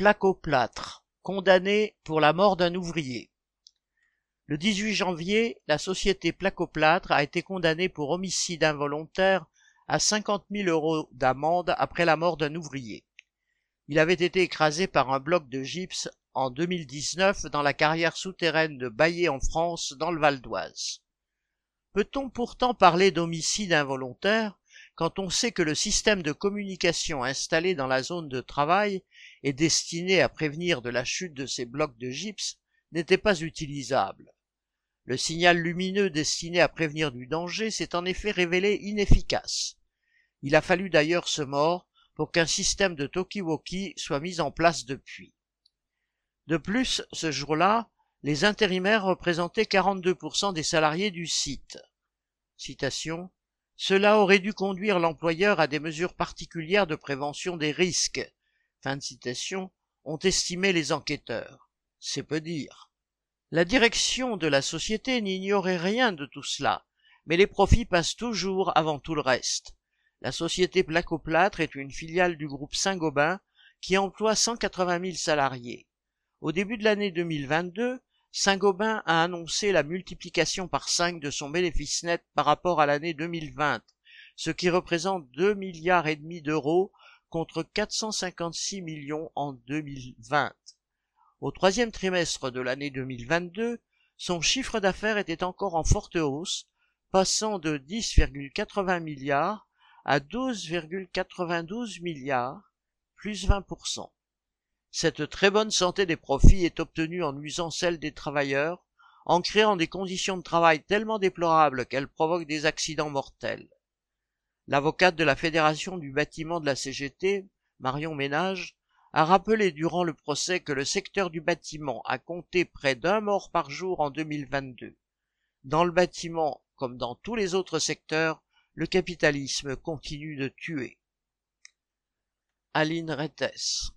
Placoplâtre, condamné pour la mort d'un ouvrier. Le 18 janvier, la société Placoplâtre a été condamnée pour homicide involontaire à 50 000 euros d'amende après la mort d'un ouvrier. Il avait été écrasé par un bloc de gypse en 2019 dans la carrière souterraine de Baillé en France, dans le Val d'Oise. Peut-on pourtant parler d'homicide involontaire? Quand on sait que le système de communication installé dans la zone de travail et destiné à prévenir de la chute de ces blocs de gypse n'était pas utilisable. Le signal lumineux destiné à prévenir du danger s'est en effet révélé inefficace. Il a fallu d'ailleurs ce mort pour qu'un système de talkie soit mis en place depuis. De plus, ce jour-là, les intérimaires représentaient 42% des salariés du site. Citation cela aurait dû conduire l'employeur à des mesures particulières de prévention des risques. Fin de citation, ont estimé les enquêteurs. C'est peu dire. La direction de la société n'ignorait rien de tout cela, mais les profits passent toujours avant tout le reste. La société Placoplâtre est une filiale du groupe Saint-Gobain qui emploie 180 000 salariés. Au début de l'année 2022, Saint-Gobain a annoncé la multiplication par 5 de son bénéfice net par rapport à l'année 2020, ce qui représente 2 milliards et demi d'euros contre 456 millions en 2020. Au troisième trimestre de l'année 2022, son chiffre d'affaires était encore en forte hausse, passant de 10,80 milliards à 12,92 milliards, plus 20%. Cette très bonne santé des profits est obtenue en nuisant celle des travailleurs, en créant des conditions de travail tellement déplorables qu'elles provoquent des accidents mortels. L'avocate de la Fédération du bâtiment de la CGT, Marion Ménage, a rappelé durant le procès que le secteur du bâtiment a compté près d'un mort par jour en 2022. Dans le bâtiment, comme dans tous les autres secteurs, le capitalisme continue de tuer. Aline Rettes